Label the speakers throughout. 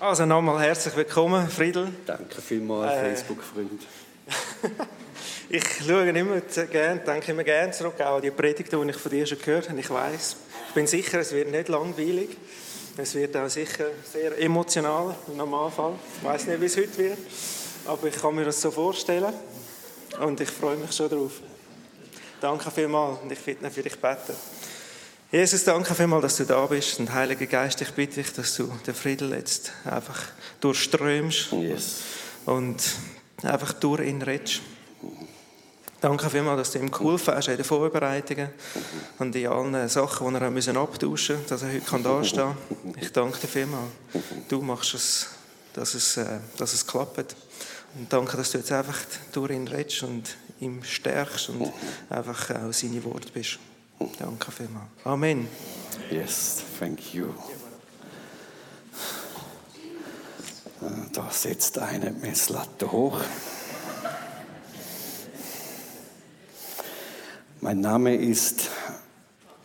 Speaker 1: Also nochmal herzlich willkommen, Friedel.
Speaker 2: Danke vielmals,
Speaker 1: Äh.
Speaker 2: Facebook-Freund.
Speaker 1: Ich schaue immer gerne, denke immer gerne zurück auch an die Predigten, die ich von dir schon gehört habe. Ich weiß, ich bin sicher, es wird nicht langweilig. Es wird auch sicher sehr emotional im Normalfall. Ich weiß nicht, wie es heute wird, aber ich kann mir das so vorstellen und ich freue mich schon darauf. Danke vielmals und ich werde für dich beten. Jesus, danke vielmals, dass du da bist und Heiliger Geist, ich bitte dich, dass du den Frieden jetzt einfach durchströmst
Speaker 2: Yes.
Speaker 1: und einfach durch ihn redest. Danke vielmals, dass du ihm geholfen hast in den Vorbereitungen und in allen Sachen, die er müssen abtauschen musste, dass er heute kann dastehen kann. Ich danke dir vielmals. Du machst es, dass es, äh, dass es klappt. Und danke, dass du jetzt einfach durch ihn redest und ihm stärkst und einfach auch seine Worte bist. Danke vielmals. Amen.
Speaker 2: Yes, thank you. Äh, Da setzt eine Messlatte hoch. Mein Name ist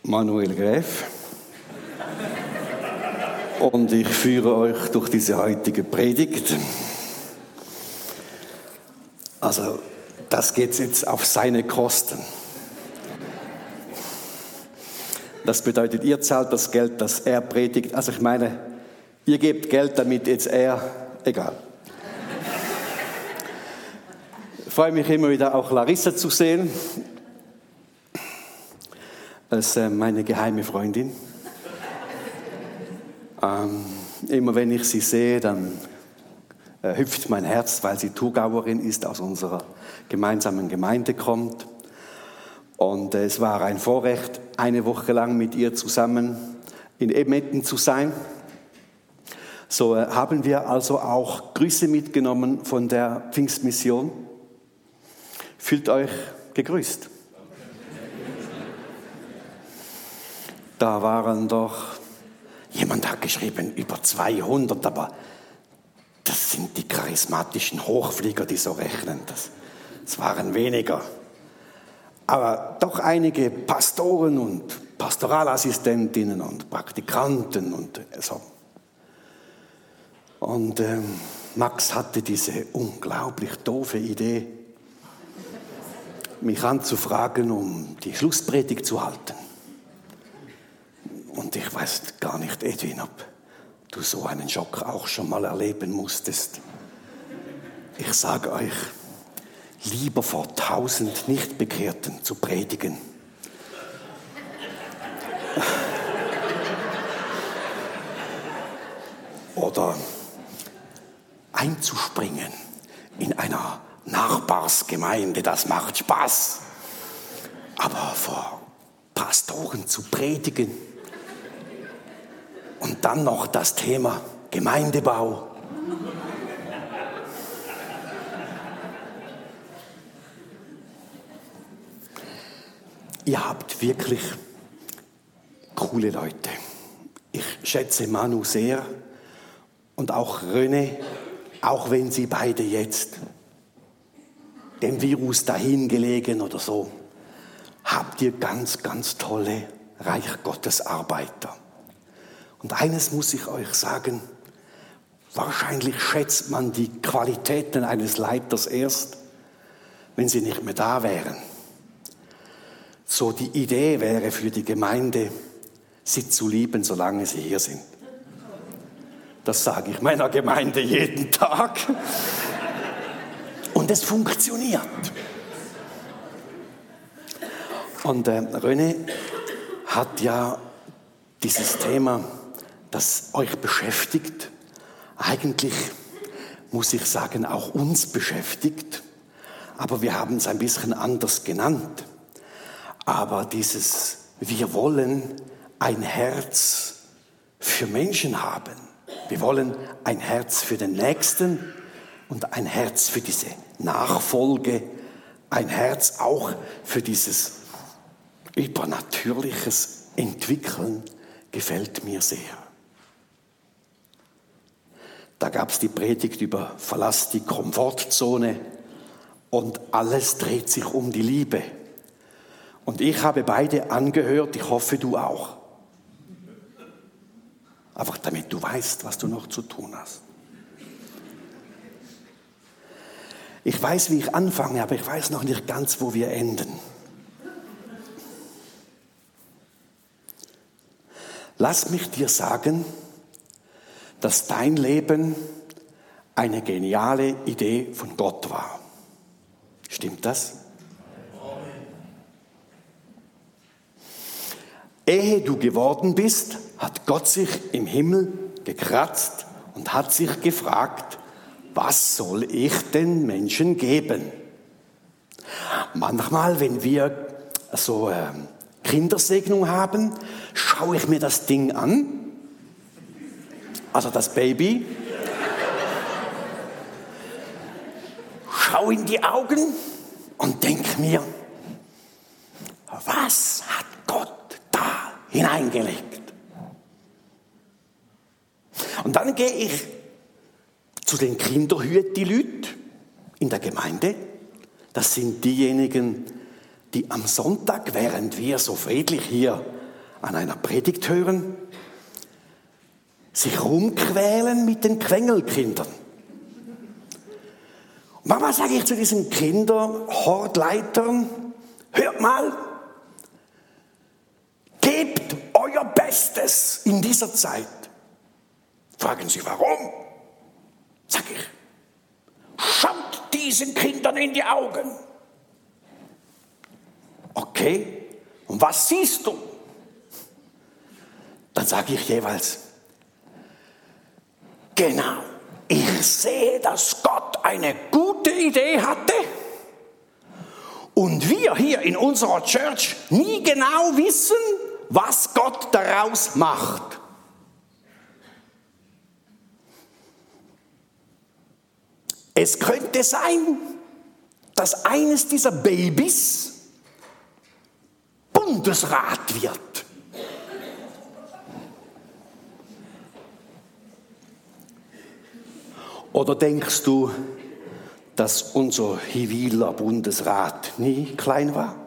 Speaker 2: Manuel Gräf und ich führe euch durch diese heutige Predigt. Also, das geht jetzt auf seine Kosten. Das bedeutet, ihr zahlt das Geld, das er predigt. Also ich meine, ihr gebt Geld, damit jetzt er, egal. Ich freue mich immer wieder auch Larissa zu sehen. Als äh, meine geheime Freundin. Ähm, immer wenn ich sie sehe, dann äh, hüpft mein Herz, weil sie Thurgauerin ist, aus unserer gemeinsamen Gemeinde kommt. Und es war ein Vorrecht, eine Woche lang mit ihr zusammen in Edmonton zu sein. So äh, haben wir also auch Grüße mitgenommen von der Pfingstmission. Fühlt euch gegrüßt. Da waren doch, jemand hat geschrieben, über 200, aber das sind die charismatischen Hochflieger, die so rechnen. Das, das waren weniger. Aber doch einige Pastoren und Pastoralassistentinnen und Praktikanten und so. Und ähm, Max hatte diese unglaublich doofe Idee, mich anzufragen, um die Schlusspredigt zu halten. Und ich weiß gar nicht, Edwin, ob du so einen Schock auch schon mal erleben musstest. Ich sage euch, lieber vor tausend Nichtbekehrten zu predigen. Oder einzuspringen in einer Nachbarsgemeinde, das macht Spaß. Aber vor Pastoren zu predigen und dann noch das Thema Gemeindebau. Ihr habt wirklich coole Leute. Ich schätze Manu sehr und auch René, auch wenn sie beide jetzt dem Virus dahingelegen oder so, habt ihr ganz, ganz tolle Reich Gottes Arbeiter. Und eines muss ich euch sagen, wahrscheinlich schätzt man die Qualitäten eines Leiters erst, wenn sie nicht mehr da wären. So die Idee wäre für die Gemeinde, sie zu lieben, solange sie hier sind. Das sage ich meiner Gemeinde jeden Tag. Und es funktioniert. Und äh, René hat ja dieses Thema, das euch beschäftigt, eigentlich, muss ich sagen, auch uns beschäftigt. Aber wir haben es ein bisschen anders genannt. Aber dieses, wir wollen ein Herz für Menschen haben. Wir wollen ein Herz für den Nächsten und ein Herz für diese Nachfolge, ein Herz auch für dieses übernatürliches Entwickeln gefällt mir sehr. Da gab es die Predigt über Verlass die Komfortzone und alles dreht sich um die Liebe. Und ich habe beide angehört, ich hoffe du auch. Einfach damit du weißt, was du noch zu tun hast. Ich weiß, wie ich anfange, aber ich weiß noch nicht ganz, wo wir enden. Lass mich dir sagen, dass dein Leben eine geniale Idee von Gott war. Stimmt das? Ehe du geworden bist, hat Gott sich im Himmel gekratzt und hat sich gefragt, was soll ich den Menschen geben? Manchmal, wenn wir so äh, Kindersegnung haben, schaue ich mir das Ding an, also das Baby, schaue in die Augen und denke mir, was hat Gott da hineingelegt? Und dann gehe ich zu den Kinderhüte-Leuten in der Gemeinde. Das sind diejenigen, die am Sonntag, während wir so friedlich hier an einer Predigt hören, sich rumquälen mit den Quengelkindern. Mama sage ich zu diesen Kinderhortleitern, hört mal, gebt euer Bestes in dieser Zeit. Fragen Sie, warum? Sag ich, schaut diesen Kindern in die Augen. Okay, und was siehst du? Dann sage ich jeweils, genau, ich sehe, dass Gott eine gute Idee hatte und wir hier in unserer Church nie genau wissen, was Gott daraus macht. Es könnte sein, dass eines dieser Babys Bundesrat wird. Oder denkst du, dass unser Hiwiler Bundesrat nie klein war?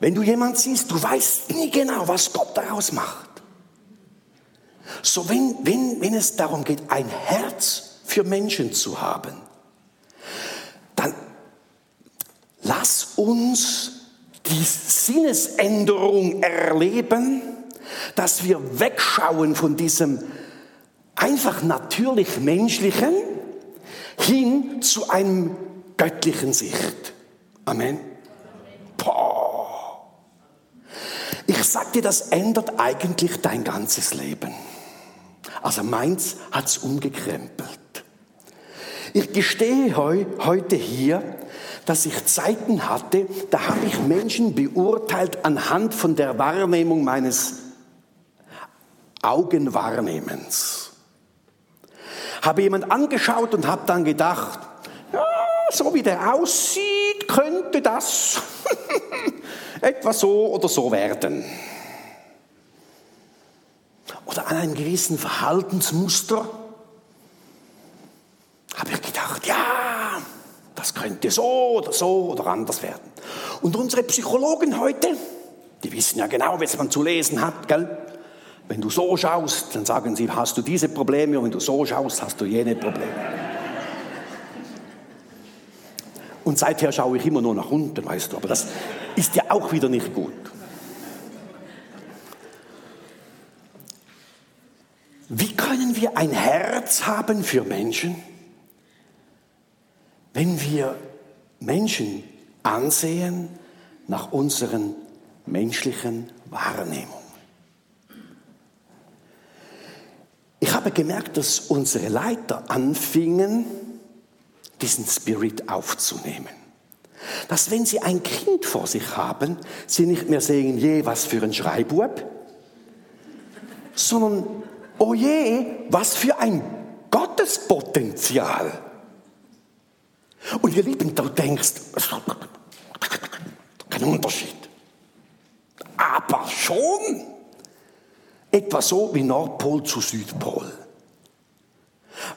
Speaker 2: Wenn du jemand siehst, du weißt nie genau, was Gott daraus macht. So, wenn, wenn, wenn es darum geht, ein Herz für Menschen zu haben, dann lass uns die Sinnesänderung erleben, dass wir wegschauen von diesem einfach natürlich menschlichen hin zu einem göttlichen Sicht. Amen. Ich sag dir, das ändert eigentlich dein ganzes Leben. Also meins hat's umgekrempelt. Ich gestehe heu, heute hier, dass ich Zeiten hatte, da habe ich Menschen beurteilt anhand von der Wahrnehmung meines Augenwahrnehmens. Habe jemand angeschaut und habe dann gedacht, ja, so wie der aussieht, könnte das etwa so oder so werden. Oder an einem gewissen Verhaltensmuster habe ich gedacht, ja, das könnte so oder so oder anders werden. Und unsere Psychologen heute, die wissen ja genau, was man zu lesen hat, gell? Wenn du so schaust, dann sagen sie, hast du diese Probleme und wenn du so schaust, hast du jene Probleme. Und seither schaue ich immer nur nach unten, weißt du, aber das ist ja auch wieder nicht gut. Wie können wir ein Herz haben für Menschen? wenn wir Menschen ansehen nach unseren menschlichen Wahrnehmungen. Ich habe gemerkt, dass unsere Leiter anfingen, diesen Spirit aufzunehmen. Dass wenn sie ein Kind vor sich haben, sie nicht mehr sehen, je, was für ein Schreibub, sondern, oh je, was für ein Gottespotenzial. Und ihr Lieben, du denkst, kein Unterschied. Aber schon etwa so wie Nordpol zu Südpol.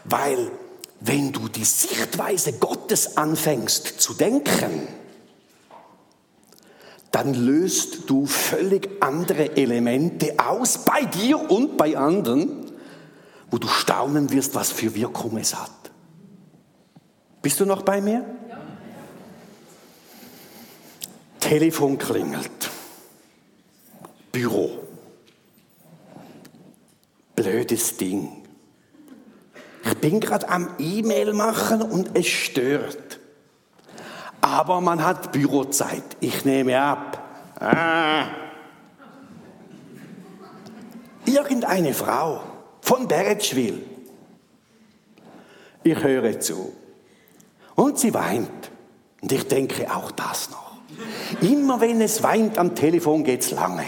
Speaker 2: Weil wenn du die Sichtweise Gottes anfängst zu denken, dann löst du völlig andere Elemente aus, bei dir und bei anderen, wo du staunen wirst, was für Wirkung es hat. Bist du noch bei mir? Telefon klingelt. Büro. Blödes Ding. Ich bin gerade am E-Mail machen und es stört. Aber man hat Bürozeit. Ich nehme ab. Ah. Irgendeine Frau von Beretschwil. Ich höre zu. Und sie weint. Und ich denke auch das noch. Immer wenn es weint am Telefon geht's lange.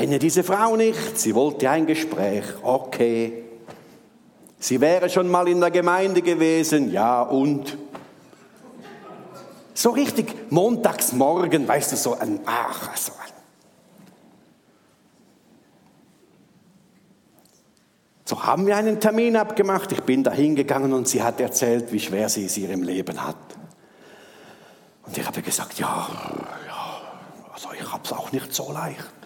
Speaker 2: Kenne diese Frau nicht, sie wollte ein Gespräch. Okay. Sie wäre schon mal in der Gemeinde gewesen, ja und? So richtig montagsmorgen, weißt du, so ein, ach, so ein. So haben wir einen Termin abgemacht. Ich bin da hingegangen und sie hat erzählt, wie schwer sie es ihrem Leben hat. Und ich habe gesagt, ja, ja, also ich habe es auch nicht so leicht.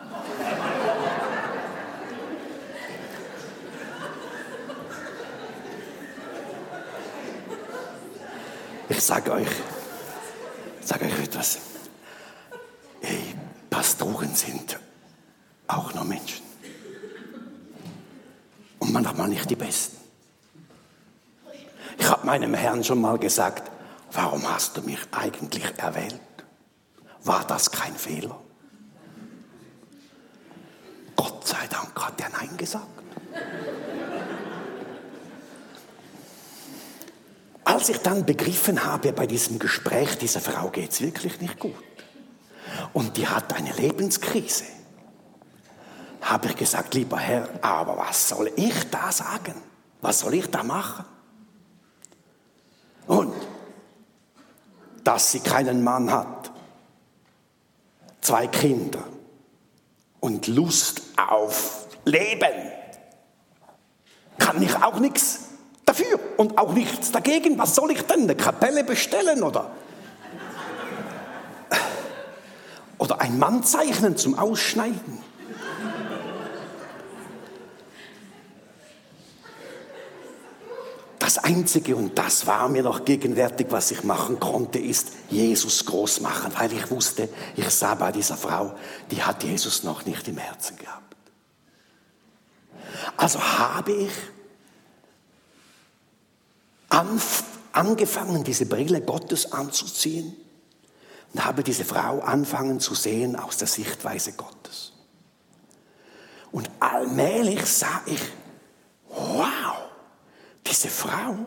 Speaker 2: Ich sage euch, sage euch etwas. Ey, Pastoren sind auch nur Menschen und manchmal nicht die Besten. Ich habe meinem Herrn schon mal gesagt, warum hast du mich eigentlich erwählt? War das kein Fehler? Gott sei Dank hat er Nein gesagt. Als ich dann begriffen habe, bei diesem Gespräch, dieser Frau geht es wirklich nicht gut. Und die hat eine Lebenskrise habe ich gesagt, lieber Herr, aber was soll ich da sagen? Was soll ich da machen? Und dass sie keinen Mann hat, zwei Kinder und Lust auf Leben, kann ich auch nichts dafür und auch nichts dagegen. Was soll ich denn? Eine Kapelle bestellen oder? Oder ein Mann zeichnen zum Ausschneiden? Das Einzige, und das war mir noch gegenwärtig, was ich machen konnte, ist Jesus groß machen, weil ich wusste, ich sah bei dieser Frau, die hat Jesus noch nicht im Herzen gehabt. Also habe ich angefangen, diese Brille Gottes anzuziehen und habe diese Frau anfangen zu sehen aus der Sichtweise Gottes. Und allmählich sah ich, wow, diese Frau,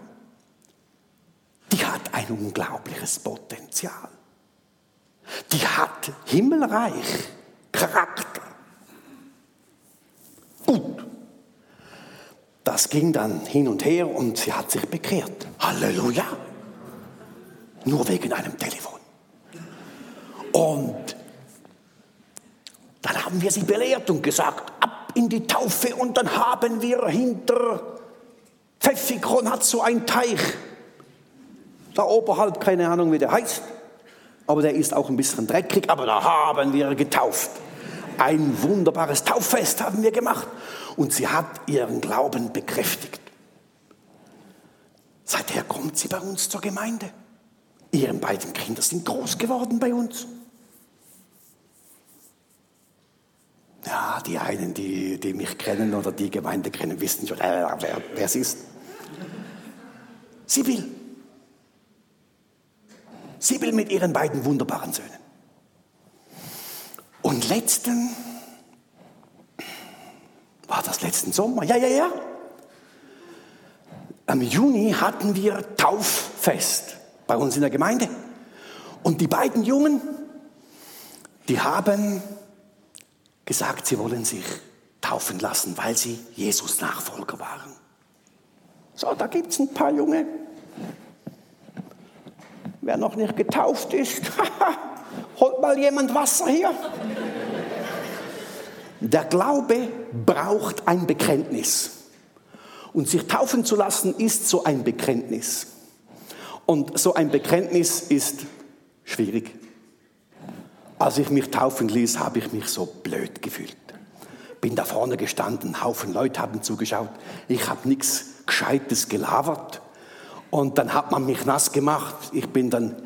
Speaker 2: die hat ein unglaubliches Potenzial. Die hat himmelreich Charakter. Gut. Das ging dann hin und her und sie hat sich bekehrt. Halleluja. Nur wegen einem Telefon. Und dann haben wir sie belehrt und gesagt, ab in die Taufe und dann haben wir hinter Pfeffikon hat so einen Teich. Da oberhalb, keine Ahnung, wie der heißt. Aber der ist auch ein bisschen dreckig, aber da haben wir getauft. Ein wunderbares Tauffest haben wir gemacht. Und sie hat ihren Glauben bekräftigt. Seither kommt sie bei uns zur Gemeinde. Ihre beiden Kinder sind groß geworden bei uns. Ja, die einen, die, die mich kennen oder die Gemeinde kennen, wissen schon, äh, wer, wer es ist. Sie will. Sie will mit ihren beiden wunderbaren Söhnen. Und letzten, war das letzten Sommer? Ja, ja, ja. Am Juni hatten wir Tauffest bei uns in der Gemeinde. Und die beiden Jungen, die haben gesagt, sie wollen sich taufen lassen, weil sie Jesus Nachfolger waren. So, da gibt es ein paar Junge. Wer noch nicht getauft ist, holt mal jemand Wasser hier. Der Glaube braucht ein Bekenntnis. Und sich taufen zu lassen ist so ein Bekenntnis. Und so ein Bekenntnis ist Schwierig. Als ich mich taufen ließ, habe ich mich so blöd gefühlt. Bin da vorne gestanden, Haufen Leute haben zugeschaut. Ich habe nichts Gescheites gelabert. Und dann hat man mich nass gemacht. Ich bin dann,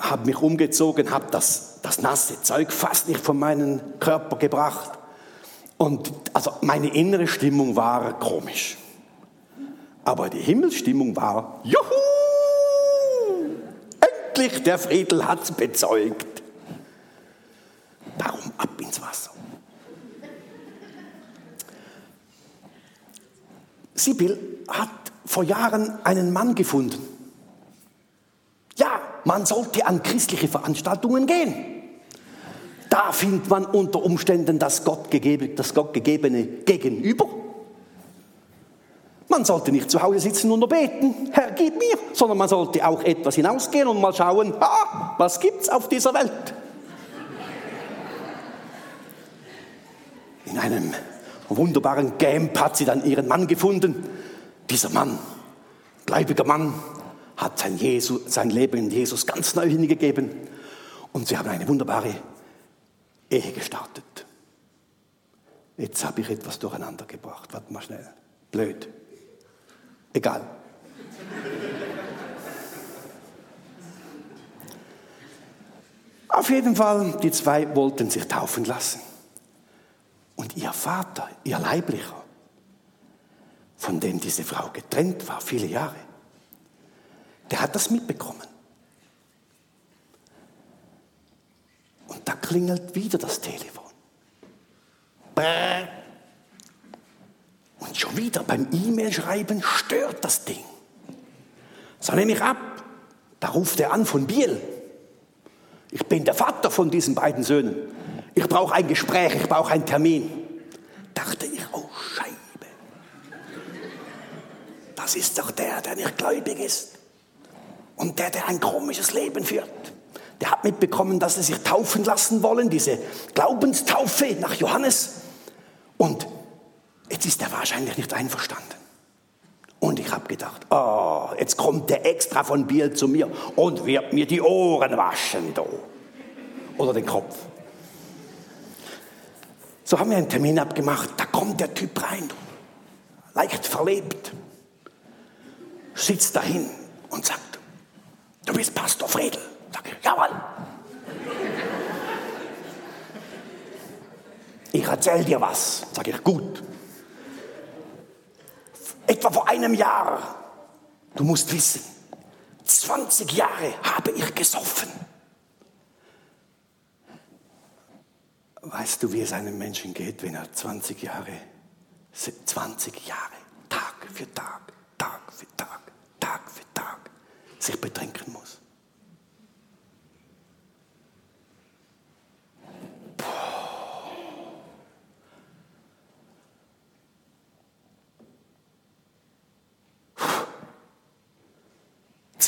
Speaker 2: habe mich umgezogen, habe das, das nasse Zeug fast nicht von meinem Körper gebracht. Und also meine innere Stimmung war komisch. Aber die Himmelsstimmung war, juhu! Endlich der Friedel hat's bezeugt. Darum ab ins Wasser. Sibyl hat vor Jahren einen Mann gefunden. Ja, man sollte an christliche Veranstaltungen gehen. Da findet man unter Umständen das Gottgegebene, das Gottgegebene Gegenüber. Man sollte nicht zu Hause sitzen und nur beten, Herr, gib mir, sondern man sollte auch etwas hinausgehen und mal schauen, ah, was gibt's auf dieser Welt? In einem wunderbaren Camp hat sie dann ihren Mann gefunden. Dieser Mann, gläubiger Mann, hat sein, Jesus, sein Leben in Jesus ganz neu hingegeben und sie haben eine wunderbare Ehe gestartet. Jetzt habe ich etwas durcheinander gebracht. Warte mal schnell. Blöd. Egal. Auf jeden Fall, die zwei wollten sich taufen lassen. Und ihr Vater, ihr Leiblicher, von dem diese Frau getrennt war, viele Jahre, der hat das mitbekommen. Und da klingelt wieder das Telefon. Und schon wieder beim E-Mail-Schreiben stört das Ding. So nehme ich ab. Da ruft er an von Biel. Ich bin der Vater von diesen beiden Söhnen. Ich brauche ein Gespräch, ich brauche einen Termin. Dachte ich, oh Scheibe. Das ist doch der, der nicht gläubig ist. Und der, der ein komisches Leben führt. Der hat mitbekommen, dass sie sich taufen lassen wollen, diese Glaubenstaufe nach Johannes. Und jetzt ist er wahrscheinlich nicht einverstanden. Und ich habe gedacht, oh, jetzt kommt der extra von Biel zu mir und wird mir die Ohren waschen da. Oder den Kopf. So haben wir einen Termin abgemacht. Da kommt der Typ rein, leicht verlebt, sitzt dahin und sagt, du bist Pastor Friedel. Sag ich, jawohl. Ich erzähl dir was. Sag ich, gut. Etwa vor einem Jahr, du musst wissen, 20 Jahre habe ich gesoffen. Weißt du, wie es einem Menschen geht, wenn er 20 Jahre, 20 Jahre, Tag für Tag, Tag für Tag, Tag für Tag sich betrinken muss?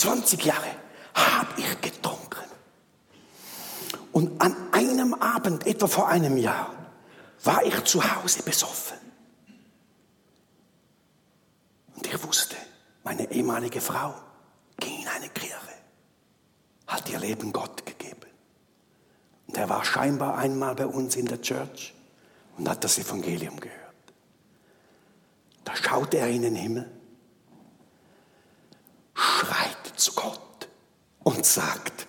Speaker 2: 20 Jahre habe ich getrunken. Und an einem Abend, etwa vor einem Jahr, war ich zu Hause besoffen. Und ich wusste, meine ehemalige Frau ging in eine Kirche, hat ihr Leben Gott gegeben. Und er war scheinbar einmal bei uns in der Church und hat das Evangelium gehört. Da schaute er in den Himmel, schreit zu Gott und sagt,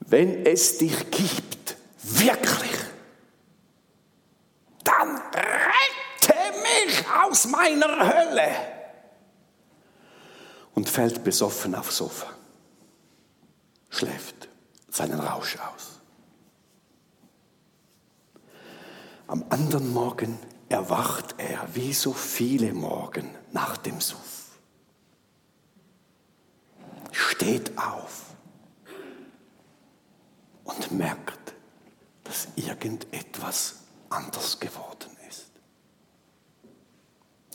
Speaker 2: wenn es dich gibt, wirklich, dann rette mich aus meiner Hölle. Und fällt besoffen aufs Sofa, schläft seinen Rausch aus. Am anderen Morgen erwacht er wie so viele Morgen nach dem Suff. Steht auf und merkt, dass irgendetwas anders geworden ist.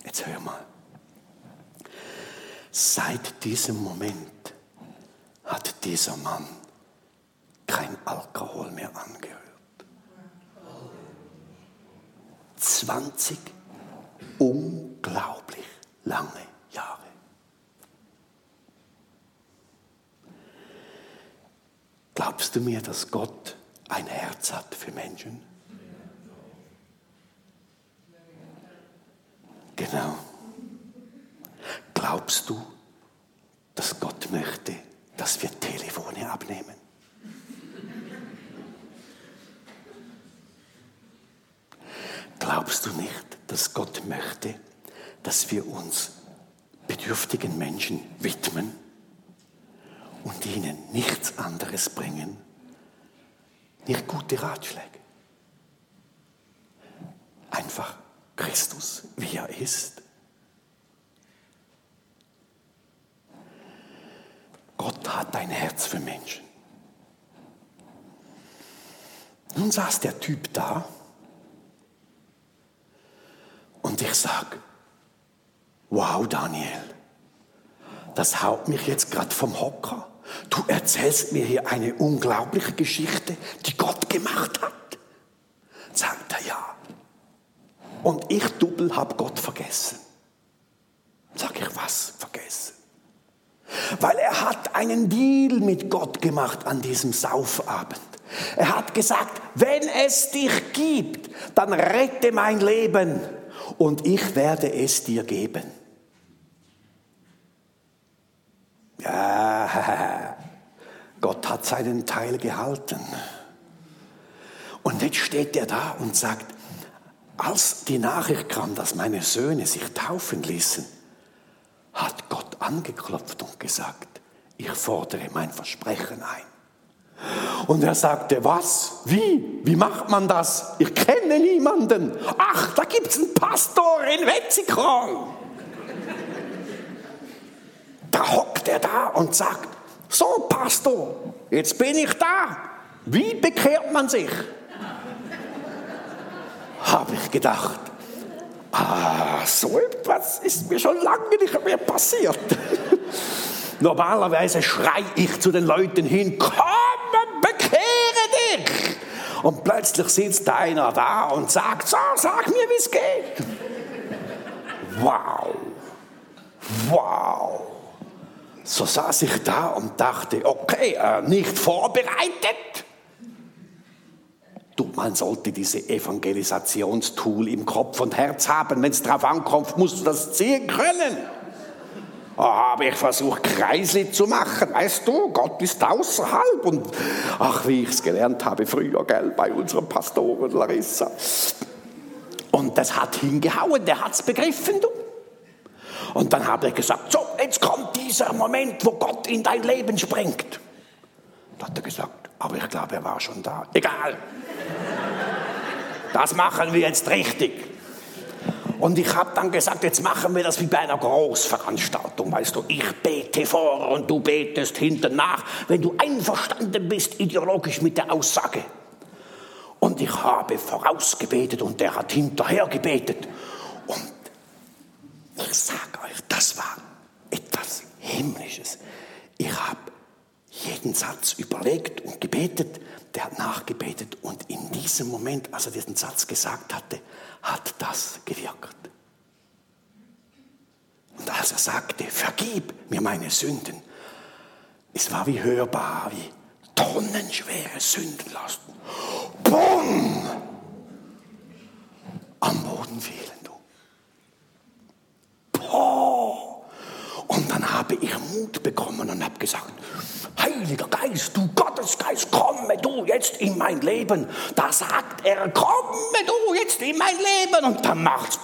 Speaker 2: Jetzt hör mal. Seit diesem Moment hat dieser Mann kein Alkohol mehr angerührt. 20 unglaublich lange Jahre. Glaubst du mir, dass Gott ein Herz hat für Menschen? Genau. Glaubst du, dass Gott möchte, dass wir Telefone abnehmen? Glaubst du nicht, dass Gott möchte, dass wir uns bedürftigen Menschen widmen und ihnen nichts anderes bringen, nicht gute Ratschläge? Einfach Christus, wie er ist. Gott hat ein Herz für Menschen. Nun saß der Typ da und ich sage, wow Daniel, das haut mich jetzt gerade vom Hocker. Du erzählst mir hier eine unglaubliche Geschichte, die Gott gemacht hat. Sagt er ja. Und ich Double habe Gott vergessen. Sag ich was vergessen? Weil er hat einen Deal mit Gott gemacht an diesem Saufabend. Er hat gesagt, wenn es dich gibt, dann rette mein Leben und ich werde es dir geben. Ja, Gott hat seinen Teil gehalten. Und jetzt steht er da und sagt, als die Nachricht kam, dass meine Söhne sich taufen ließen, hat Gott angeklopft und gesagt, ich fordere mein Versprechen ein. Und er sagte, was? Wie? Wie macht man das? Ich kenne niemanden. Ach, da gibt es einen Pastor in Wetzikon. Da hockt er da und sagt, so Pastor, jetzt bin ich da. Wie bekehrt man sich? habe ich gedacht, ah, so etwas ist mir schon lange nicht mehr passiert. Normalerweise schrei ich zu den Leuten hin, komm, bekehre dich. Und plötzlich sitzt einer da und sagt, so, sag mir, wie es geht. Wow, wow. So saß ich da und dachte, okay, äh, nicht vorbereitet Du, man sollte diese Evangelisationstool im Kopf und Herz haben. Wenn es drauf ankommt, musst du das ziehen können. Oh, habe ich versucht, Kreisli zu machen. Weißt du, Gott ist außerhalb. Und ach, wie ich es gelernt habe früher, gell, bei unserem Pastoren Larissa. Und das hat hingehauen, der hat es begriffen, du. Und dann habe ich gesagt, so, jetzt kommt dieser Moment, wo Gott in dein Leben springt. Da hat er gesagt, aber ich glaube, er war schon da. Egal. Das machen wir jetzt richtig. Und ich habe dann gesagt, jetzt machen wir das wie bei einer Großveranstaltung. Weißt du, ich bete vor und du betest hinten nach, wenn du einverstanden bist ideologisch mit der Aussage. Und ich habe vorausgebetet und der hat hinterher gebetet. Und ich sage euch, das war etwas Himmlisches. Ich habe jeden Satz überlegt und gebetet der hat nachgebetet und in diesem Moment, als er diesen Satz gesagt hatte, hat das gewirkt. Und als er sagte, vergib mir meine Sünden, es war wie hörbar, wie tonnenschwere Sündenlasten. Bumm! Am Boden fielen du. Boah! Und dann habe ich Mut bekommen und habe gesagt, Heiliger Geist, du Gottesgeist, komme du jetzt in mein Leben. Da sagt er, komme du jetzt in mein Leben. Und dann macht's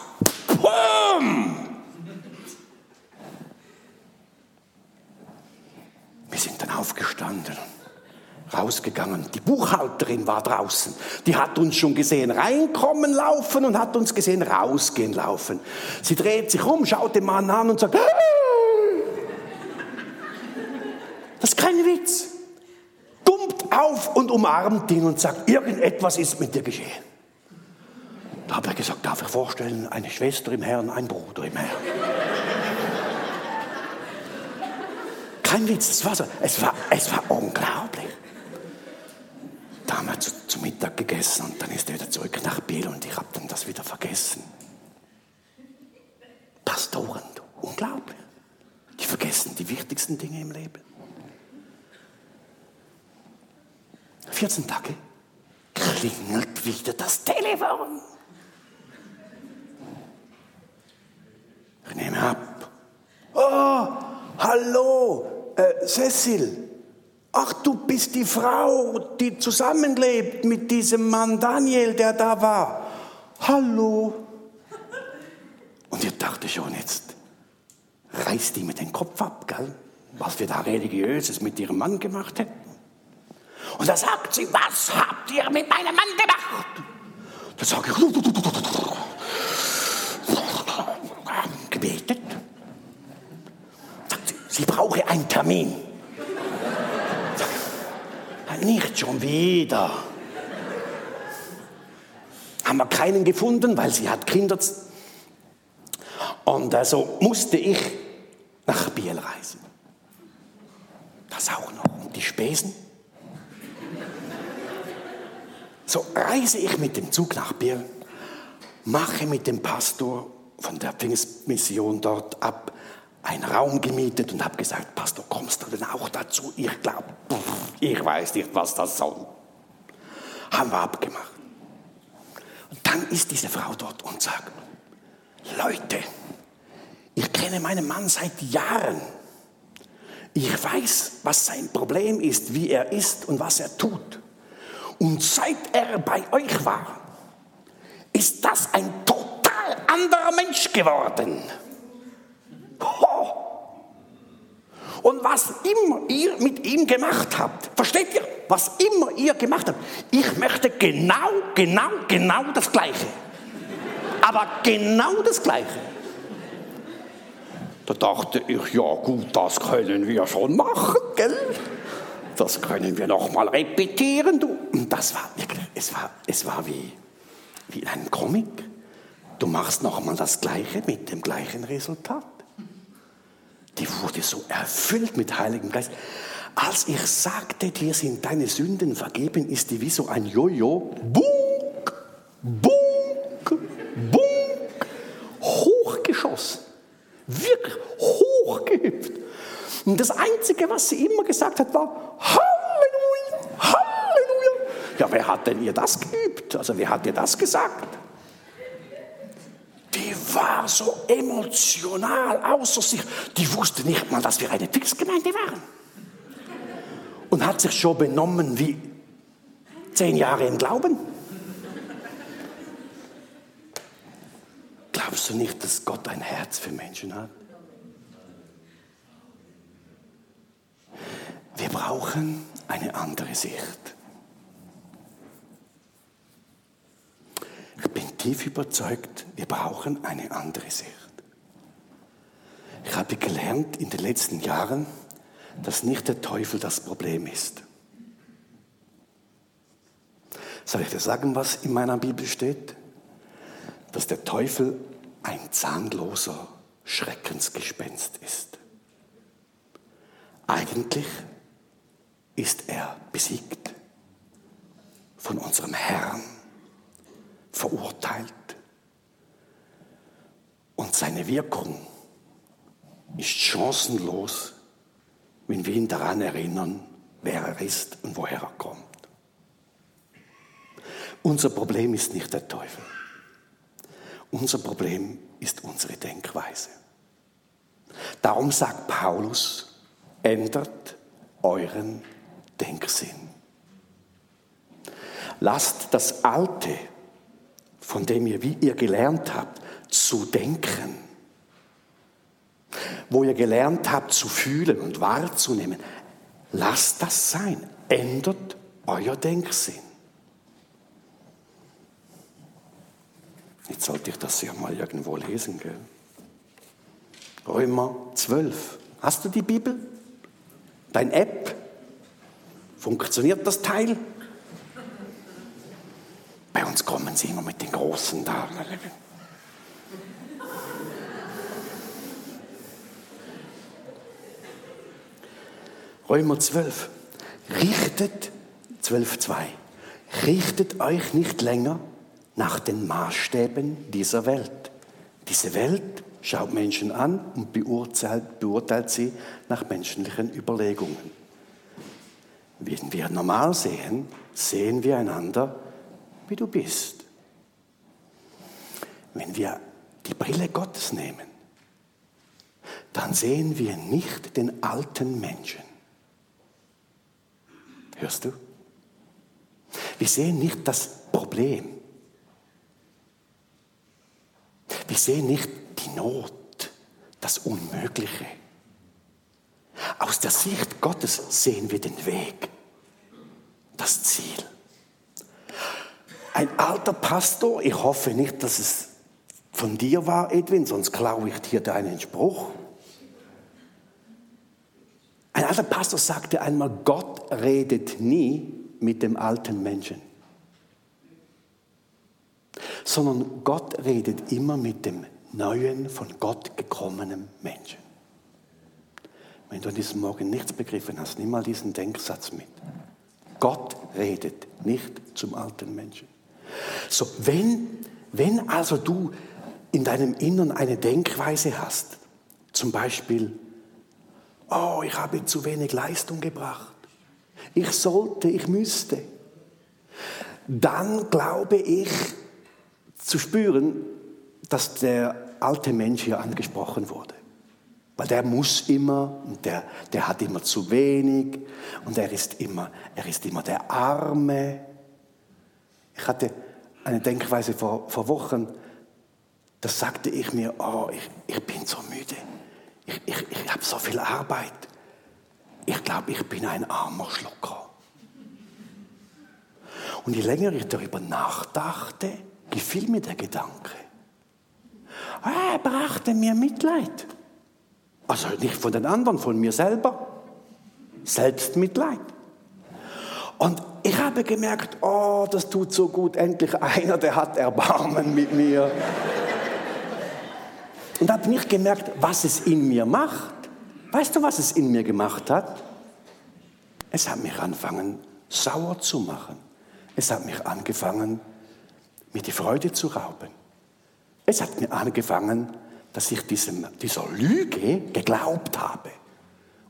Speaker 2: Pum! Wir sind dann aufgestanden rausgegangen. Die Buchhalterin war draußen. Die hat uns schon gesehen reinkommen laufen und hat uns gesehen rausgehen laufen. Sie dreht sich um, schaut den Mann an und sagt, das Witz. Dummt auf und umarmt ihn und sagt, irgendetwas ist mit dir geschehen. Da habe ich gesagt, darf ich vorstellen, eine Schwester im Herrn, ein Bruder im Herrn. Kein Witz, es war so. Es war, es war unglaublich. Da haben wir zu, zu Mittag gegessen und dann ist er wieder zurück nach Biel und ich habe dann das wieder vergessen. Pastoren, unglaublich. Die vergessen die wichtigsten Dinge im Leben. 14 Tage klingelt wieder das Telefon. Ich nehme ab. Oh, hallo, äh, Cecil. Ach, du bist die Frau, die zusammenlebt mit diesem Mann Daniel, der da war. Hallo. Und ich dachte schon, jetzt reißt die mir den Kopf ab, gell? was wir da religiöses mit ihrem Mann gemacht hätten. Und da sagt sie, was habt ihr mit meinem Mann gemacht? Da sage ich, gebetet. Sagt sie, sie brauche einen Termin. Nicht schon wieder. Haben wir keinen gefunden, weil sie hat Kinder. Und also musste ich nach Biel reisen. Das auch noch. Und die Spesen? So reise ich mit dem Zug nach Biel, mache mit dem Pastor von der Pfingstmission dort ab einen Raum gemietet und habe gesagt, Pastor, kommst du denn auch dazu? Ich glaube, ich weiß nicht, was das soll. Haben wir abgemacht. Und dann ist diese Frau dort und sagt, Leute, ich kenne meinen Mann seit Jahren. Ich weiß, was sein Problem ist, wie er ist und was er tut. Und seit er bei euch war, ist das ein total anderer Mensch geworden. Ho! Und was immer ihr mit ihm gemacht habt, versteht ihr? Was immer ihr gemacht habt, ich möchte genau, genau, genau das Gleiche. Aber genau das Gleiche. Da dachte ich, ja gut, das können wir schon machen, gell? Das können wir noch mal repetieren, du. Und das war es war, es war wie, wie in Comic. Du machst noch mal das Gleiche mit dem gleichen Resultat. Die wurde so erfüllt mit Heiligem Geist. Als ich sagte, dir sind deine Sünden vergeben, ist die wie so ein Jojo. Bunk, bunk, bunk. Hochgeschossen. Wirklich hochgehüpft. Und das Einzige, was sie immer gesagt hat, war Halleluja, Halleluja. Ja, wer hat denn ihr das geübt? Also wer hat ihr das gesagt? Die war so emotional außer sich. Die wusste nicht mal, dass wir eine Pfingstgemeinde waren. Und hat sich schon benommen wie zehn Jahre im Glauben. Glaubst du nicht, dass Gott ein Herz für Menschen hat? Wir brauchen eine andere Sicht. Ich bin tief überzeugt, wir brauchen eine andere Sicht. Ich habe gelernt in den letzten Jahren, dass nicht der Teufel das Problem ist. Soll ich dir sagen, was in meiner Bibel steht? Dass der Teufel ein zahnloser Schreckensgespenst ist. Eigentlich ist er besiegt von unserem Herrn, verurteilt. Und seine Wirkung ist chancenlos, wenn wir ihn daran erinnern, wer er ist und woher er kommt. Unser Problem ist nicht der Teufel. Unser Problem ist unsere Denkweise. Darum sagt Paulus, ändert euren Denksinn. Lasst das Alte, von dem ihr, wie ihr gelernt habt, zu denken, wo ihr gelernt habt zu fühlen und wahrzunehmen, lasst das sein. Ändert euer Denksinn. Jetzt sollte ich das ja mal irgendwo lesen. Gell? Römer 12. Hast du die Bibel? Dein App? Funktioniert das Teil? Bei uns kommen sie immer mit den Großen da. Römer 12. Richtet, 12.2. Richtet euch nicht länger nach den Maßstäben dieser Welt. Diese Welt schaut Menschen an und beurteilt, beurteilt sie nach menschlichen Überlegungen. Wenn wir normal sehen, sehen wir einander, wie du bist. Wenn wir die Brille Gottes nehmen, dann sehen wir nicht den alten Menschen. Hörst du? Wir sehen nicht das Problem. Wir sehen nicht die Not, das Unmögliche. Aus der Sicht Gottes sehen wir den Weg, das Ziel. Ein alter Pastor, ich hoffe nicht, dass es von dir war, Edwin, sonst klaue ich dir deinen Spruch. Ein alter Pastor sagte einmal, Gott redet nie mit dem alten Menschen, sondern Gott redet immer mit dem neuen, von Gott gekommenen Menschen. Wenn du an diesem Morgen nichts begriffen hast, nimm mal diesen Denksatz mit. Gott redet nicht zum alten Menschen. So, wenn, wenn also du in deinem Innern eine Denkweise hast, zum Beispiel, oh, ich habe zu wenig Leistung gebracht, ich sollte, ich müsste, dann glaube ich zu spüren, dass der alte Mensch hier angesprochen wurde. Weil der muss immer, und der, der hat immer zu wenig und er ist immer, er ist immer der Arme. Ich hatte eine Denkweise vor, vor Wochen, da sagte ich mir, oh, ich, ich bin so müde, ich, ich, ich habe so viel Arbeit. Ich glaube, ich bin ein armer Schlucker. Und je länger ich darüber nachdachte, gefiel mir der Gedanke. Ah, er brachte mir Mitleid. Also nicht von den anderen, von mir selber. Selbstmitleid. Und ich habe gemerkt, oh, das tut so gut, endlich einer, der hat Erbarmen mit mir. Und habe nicht gemerkt, was es in mir macht. Weißt du, was es in mir gemacht hat? Es hat mich angefangen, sauer zu machen. Es hat mich angefangen, mir die Freude zu rauben. Es hat mir angefangen, dass ich diesem, dieser Lüge geglaubt habe.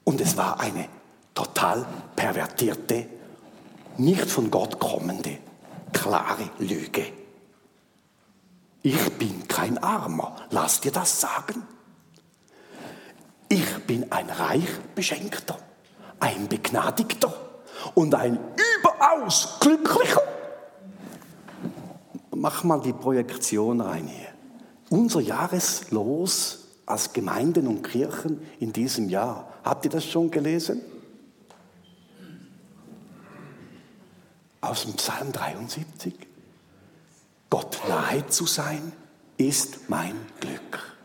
Speaker 2: Und es war eine total pervertierte, nicht von Gott kommende, klare Lüge. Ich bin kein Armer, lass dir das sagen. Ich bin ein reich beschenkter, ein begnadigter und ein überaus glücklicher. Mach mal die Projektion rein hier. Unser Jahreslos als Gemeinden und Kirchen in diesem Jahr. Habt ihr das schon gelesen? Aus dem Psalm 73. Gott nahe zu sein ist mein Glück.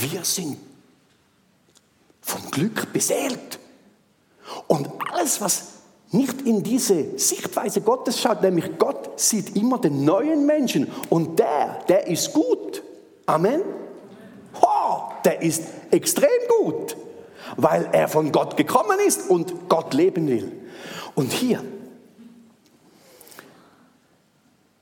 Speaker 2: Wir sind vom Glück beseelt. Und alles, was nicht in diese Sichtweise Gottes schaut, nämlich Gott sieht immer den neuen Menschen und der, der ist gut. Amen. Oh, der ist extrem gut, weil er von Gott gekommen ist und Gott leben will. Und hier,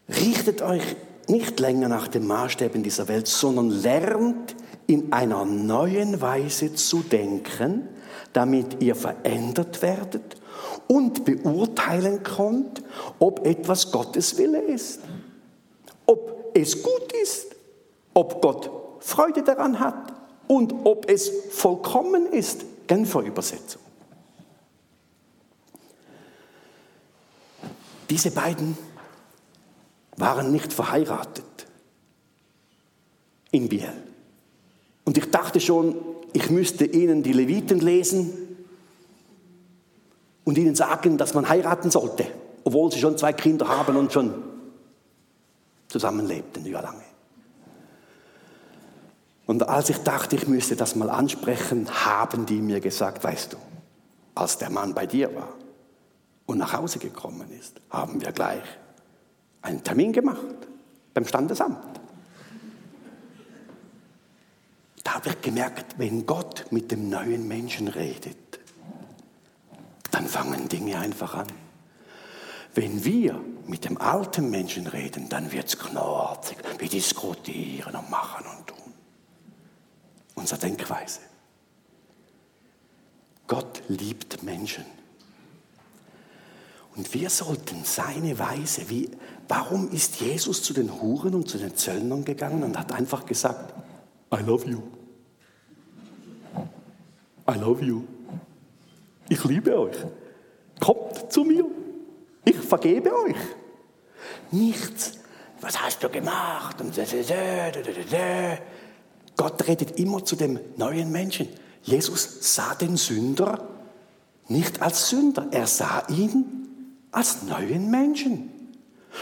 Speaker 2: richtet euch nicht länger nach den Maßstäben dieser Welt, sondern lernt in einer neuen Weise zu denken, damit ihr verändert werdet und beurteilen könnt, ob etwas Gottes Wille ist, ob es gut ist, ob Gott Freude daran hat und ob es vollkommen ist. Genfer Übersetzung. Diese beiden waren nicht verheiratet in Biel. Und ich dachte schon, ich müsste ihnen die Leviten lesen und ihnen sagen, dass man heiraten sollte, obwohl sie schon zwei Kinder haben und schon zusammenlebten ja lange. Und als ich dachte, ich müsste das mal ansprechen, haben die mir gesagt, weißt du, als der Mann bei dir war und nach Hause gekommen ist, haben wir gleich einen Termin gemacht beim Standesamt. Da habe ich gemerkt, wenn Gott mit dem neuen Menschen redet, dann fangen Dinge einfach an. Wenn wir mit dem alten Menschen reden, dann wird es knorzig. Wir diskutieren und machen und tun. Unsere Denkweise. Gott liebt Menschen. Und wir sollten seine Weise, wie, warum ist Jesus zu den Huren und zu den Zöllnern gegangen und hat einfach gesagt, I love you. I love you. Ich liebe euch. Kommt zu mir. Ich vergebe euch. Nichts. Was hast du gemacht? Gott redet immer zu dem neuen Menschen. Jesus sah den Sünder nicht als Sünder, er sah ihn als neuen Menschen.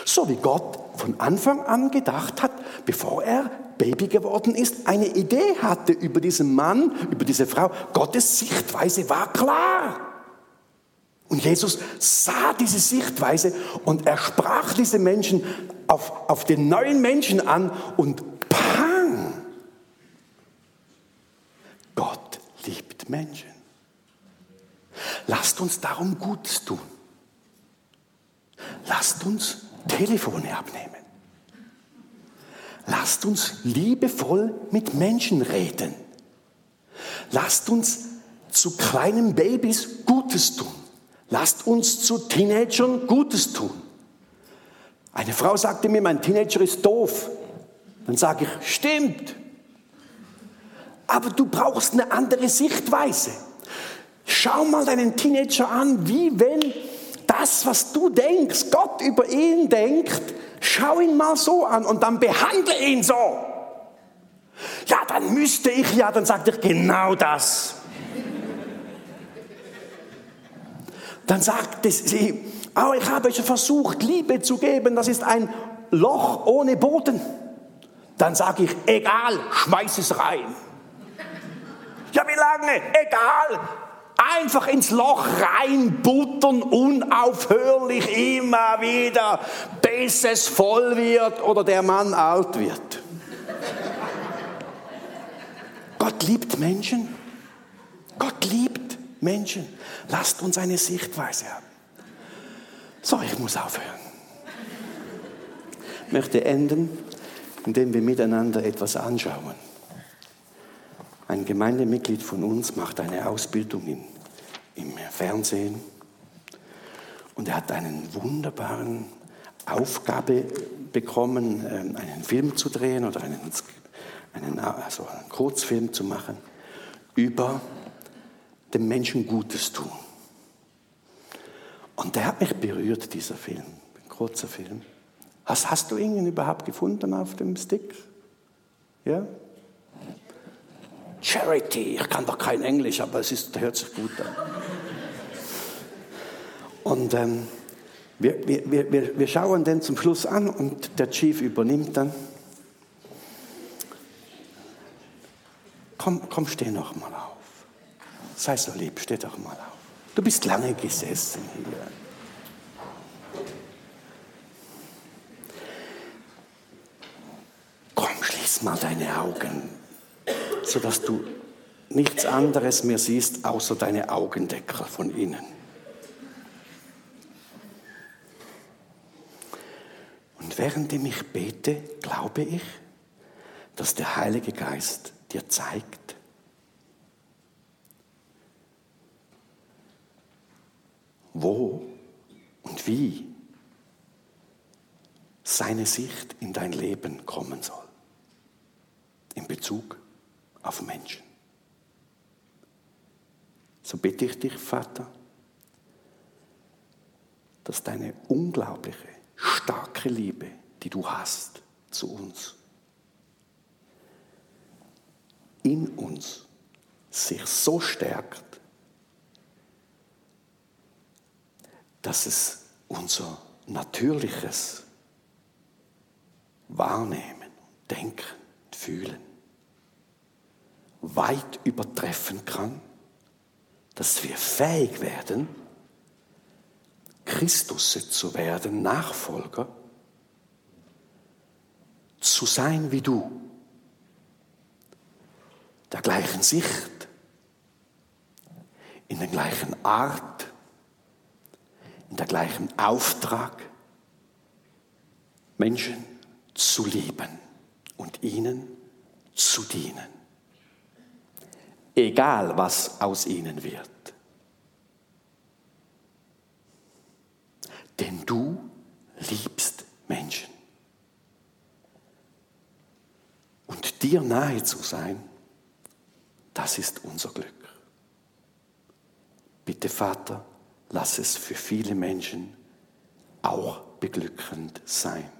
Speaker 2: So wie Gott von Anfang an gedacht hat, bevor er Baby geworden ist, eine Idee hatte über diesen Mann, über diese Frau. Gottes Sichtweise war klar. Und Jesus sah diese Sichtweise und er sprach diese Menschen auf, auf den neuen Menschen an und pang! Gott liebt Menschen. Lasst uns darum Gutes tun. Lasst uns Telefone abnehmen. Lasst uns liebevoll mit Menschen reden. Lasst uns zu kleinen Babys Gutes tun. Lasst uns zu Teenagern Gutes tun. Eine Frau sagte mir, mein Teenager ist doof. Dann sage ich, stimmt. Aber du brauchst eine andere Sichtweise. Schau mal deinen Teenager an, wie wenn das, was du denkst, Gott über ihn denkt, schau ihn mal so an und dann behandle ihn so. Ja, dann müsste ich ja, dann sagt er genau das. Dann sagt sie, oh, ich habe schon versucht, Liebe zu geben, das ist ein Loch ohne Boden. Dann sage ich, egal, schmeiß es rein. Ja, wie lange? Egal, Einfach ins Loch reinbuttern, unaufhörlich immer wieder, bis es voll wird oder der Mann alt wird. Gott liebt Menschen. Gott liebt Menschen. Lasst uns eine Sichtweise haben. So, ich muss aufhören. Ich möchte enden, indem wir miteinander etwas anschauen. Ein Gemeindemitglied von uns macht eine Ausbildung in, im Fernsehen und er hat einen wunderbaren Aufgabe bekommen, ähm, einen Film zu drehen oder einen, einen, also einen Kurzfilm zu machen über dem Menschen Gutes tun. Und der hat mich berührt, dieser Film, ein kurzer Film. Hast, hast du ihn überhaupt gefunden auf dem Stick? Ja? Charity. Ich kann doch kein Englisch, aber es ist, hört sich gut an. Und ähm, wir, wir, wir, wir schauen den zum Schluss an und der Chief übernimmt dann. Komm, komm, steh noch mal auf. Sei so lieb, steh doch mal auf. Du bist lange gesessen hier. Komm, schließ mal deine Augen sodass du nichts anderes mehr siehst, außer deine Augendeckel von innen. Und während ich bete, glaube ich, dass der Heilige Geist dir zeigt, wo und wie seine Sicht in dein Leben kommen soll. In Bezug auf Menschen. So bitte ich dich, Vater, dass deine unglaubliche, starke Liebe, die du hast zu uns, in uns sich so stärkt, dass es unser natürliches Wahrnehmen, Denken, Fühlen weit übertreffen kann, dass wir fähig werden, Christus zu werden, Nachfolger, zu sein wie du, der gleichen Sicht, in der gleichen Art, in der gleichen Auftrag, Menschen zu lieben und ihnen zu dienen egal was aus ihnen wird. Denn du liebst Menschen. Und dir nahe zu sein, das ist unser Glück. Bitte Vater, lass es für viele Menschen auch beglückend sein.